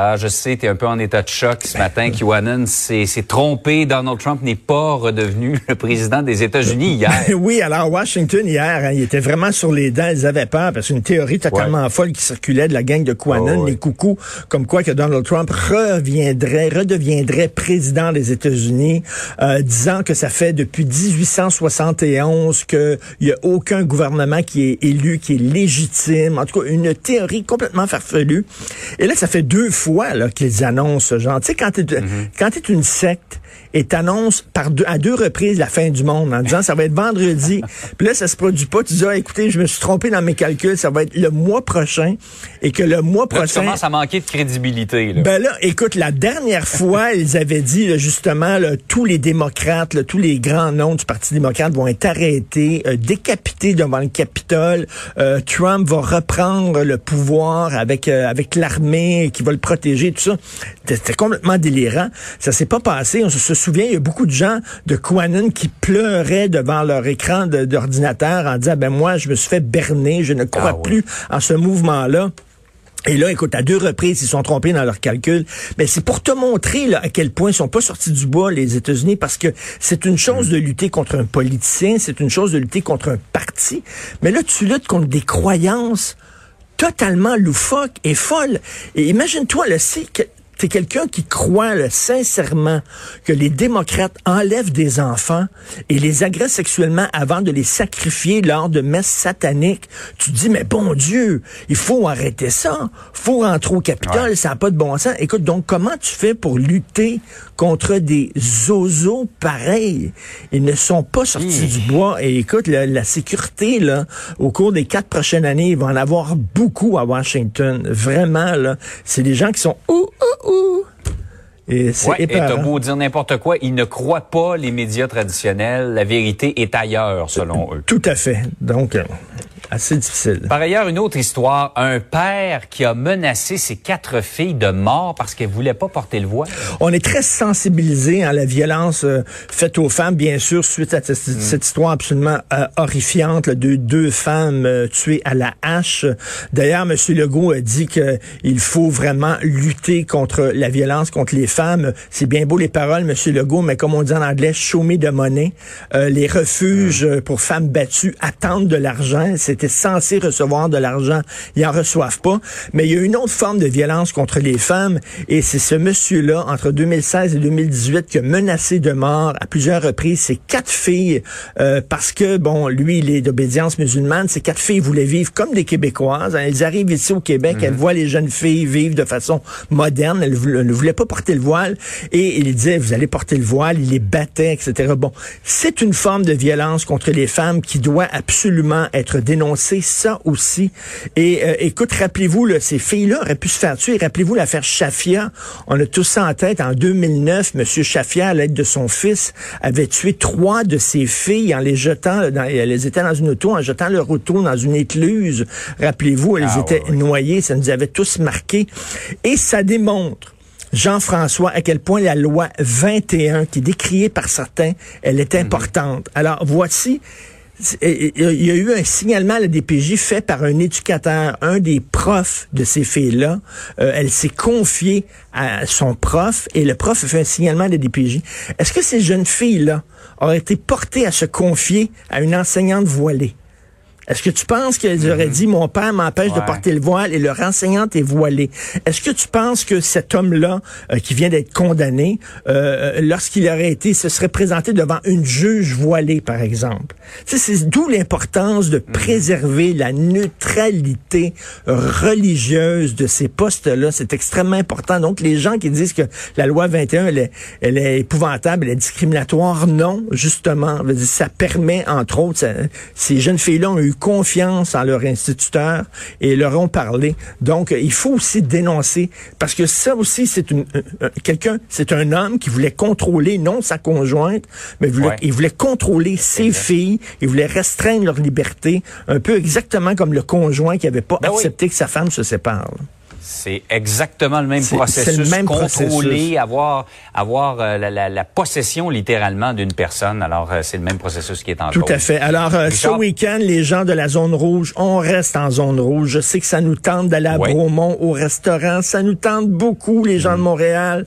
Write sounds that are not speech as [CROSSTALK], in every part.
Ah, je sais, tu es un peu en état de choc ce matin. QAnon s'est trompé. Donald Trump n'est pas redevenu [LAUGHS] le président des États-Unis hier. [LAUGHS] oui, alors Washington hier, hein, il était vraiment sur les dents. Ils avaient peur parce qu'une théorie totalement folle qui circulait de la gang de QAnon, Oh, oui. les coucous, comme quoi que Donald Trump reviendrait, redeviendrait président des États-Unis, euh, disant que ça fait depuis 1871 qu'il n'y a aucun gouvernement qui est élu, qui est légitime. En tout cas, une théorie complètement farfelue. Et là, ça fait deux fois qu'ils annoncent ce genre. Tu sais, quand tu quand t'es une secte et t'annonces par deux, à deux reprises la fin du monde en disant ça va être vendredi, puis là, ça se produit pas, tu dis, ah, écoutez, je me suis trompé dans mes calculs, ça va être le mois prochain, et que le mois Là, tu prochain... commences à manquer de crédibilité. Là. Ben là, écoute, la dernière fois, [LAUGHS] ils avaient dit là, justement, là, tous les démocrates, là, tous les grands noms du Parti démocrate vont être arrêtés, euh, décapités devant le Capitole. Euh, Trump va reprendre le pouvoir avec euh, avec l'armée qui va le protéger, tout ça. C'était c'était complètement délirant. Ça s'est pas passé. On se, se souvient, il y a beaucoup de gens de QAnon qui pleuraient devant leur écran d'ordinateur en disant, ben moi, je me suis fait berner, je ne crois Ah plus en ce mouvement-là. Et là, écoute, à deux reprises, ils se sont trompés dans leurs calculs. Mais c'est pour te montrer là, à quel point ils sont pas sortis du bois, les États-Unis, parce que c'est une chose de lutter contre un politicien, c'est une chose de lutter contre un parti. Mais là, tu luttes contre des croyances totalement loufoques et folles. Et imagine-toi, là, c'est T'es quelqu'un qui croit là, sincèrement que les démocrates enlèvent des enfants et les agressent sexuellement avant de les sacrifier lors de messes sataniques. Tu te dis, mais bon Dieu, il faut arrêter ça. faut rentrer au Capitole, Ouais. ça n'a pas de bon sens. Écoute, donc comment tu fais pour lutter contre des zozos pareils? Ils ne sont pas sortis du bois. Et écoute, la, la sécurité, là, au cours des quatre prochaines années, il va en avoir beaucoup à Washington. Vraiment, là. C'est des gens qui sont ouh, ouh, ouh. Et c'est Ouais, et t'as épeurant. beau dire n'importe quoi, ils ne croient pas les médias traditionnels. La vérité est ailleurs, selon eux. Tout à fait. Donc, euh, assez difficile. Par ailleurs, une autre histoire, un père qui a menacé ses quatre filles de mort parce qu'elles voulaient pas porter le voile. On est très sensibilisé à la violence euh, faite aux femmes, bien sûr, suite à cette, Mm. cette histoire absolument euh, horrifiante là, de deux femmes euh, tuées à la hache. D'ailleurs, M. Legault a dit qu'il faut vraiment lutter contre la violence contre les femmes. C'est bien beau les paroles, M. Legault, mais comme on dit en anglais, the money. Euh, les refuges euh, pour femmes battues attendent de l'argent. C'était censé recevoir de l'argent. Ils en reçoivent pas. Mais il y a une autre forme de violence contre les femmes et c'est ce monsieur-là, entre 2016 et 2018, qui a menacé de mort à plusieurs reprises ses quatre filles euh, parce que, bon, lui, il est d'obédience musulmane. Ces quatre filles voulaient vivre comme des Québécoises. hein. Elles arrivent ici au Québec, elles voient les jeunes filles vivre de façon moderne. Elles ne voulaient pas porter le voile et il disait, vous allez porter le voile. Il les battait, etc. Bon, c'est une forme de violence contre les femmes qui doit absolument être dénoncée, ça aussi. Et euh, écoute, rappelez-vous, ces filles-là auraient pu se faire tuer. Rappelez-vous l'affaire Shafia. On a tous ça en tête. En 2009, Monsieur Shafia, à l'aide de son fils, avait tué trois de ses filles en les jetant, dans, elles étaient dans une auto, en jetant leur auto dans une écluse. Rappelez-vous, elles Ah, étaient noyées. Ça nous avait tous marqués. Et ça démontre Jean-François, à quel point la loi 21, qui est décriée par certains, elle est importante. Alors, voici, il y a eu un signalement à la DPJ fait par un éducateur, un des profs de ces filles-là. Euh, elle s'est confiée à son prof et le prof a fait un signalement à la DPJ. Est-ce que ces jeunes filles-là auraient été portées à se confier à une enseignante voilée? Est-ce que tu penses qu'elles auraient dit mon père m'empêche de porter le voile et leur enseignante est voilée? Est-ce que tu penses que cet homme-là, euh, qui vient d'être condamné, euh, lorsqu'il aurait été, se serait présenté devant une juge voilée, par exemple? C'est d'où l'importance de préserver la neutralité religieuse de ces postes-là. C'est extrêmement important. Donc, les gens qui disent que la loi 21, elle est, elle est épouvantable, elle est discriminatoire, non, justement. Ça permet, entre autres, ça- ces jeunes filles-là ont eu confiance en leur instituteur et leur ont parlé. Donc, il faut aussi dénoncer, parce que ça aussi, c'est une, un- un- quelqu'un, c'est un homme qui voulait contrôler, non sa conjointe, mais voulait, Ouais. il voulait contrôler ses filles, il voulait restreindre leur liberté, un peu exactement comme le conjoint qui avait pas Ben oui. accepté que sa femme se sépare. C'est exactement le même processus. c'est le même contrôler, processus. avoir, avoir euh, la, la- la possession littéralement d'une personne. Alors, euh, c'est le même processus qui est en Tout cause. à fait. Alors, euh, ce week-end, les gens de la zone rouge, on reste en zone rouge. Je sais que ça nous tente d'aller à Oui. Bromont au restaurant. Ça nous tente beaucoup, les Mm. gens de Montréal.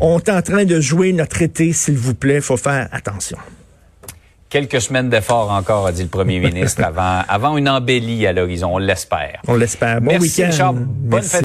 On est en train de jouer notre été, s'il vous plaît. faut faire attention. Quelques semaines d'efforts encore, a dit le premier ministre, [LAUGHS] avant, avant une embellie à l'horizon. On l'espère. On l'espère. Bon week-end. Bonne fête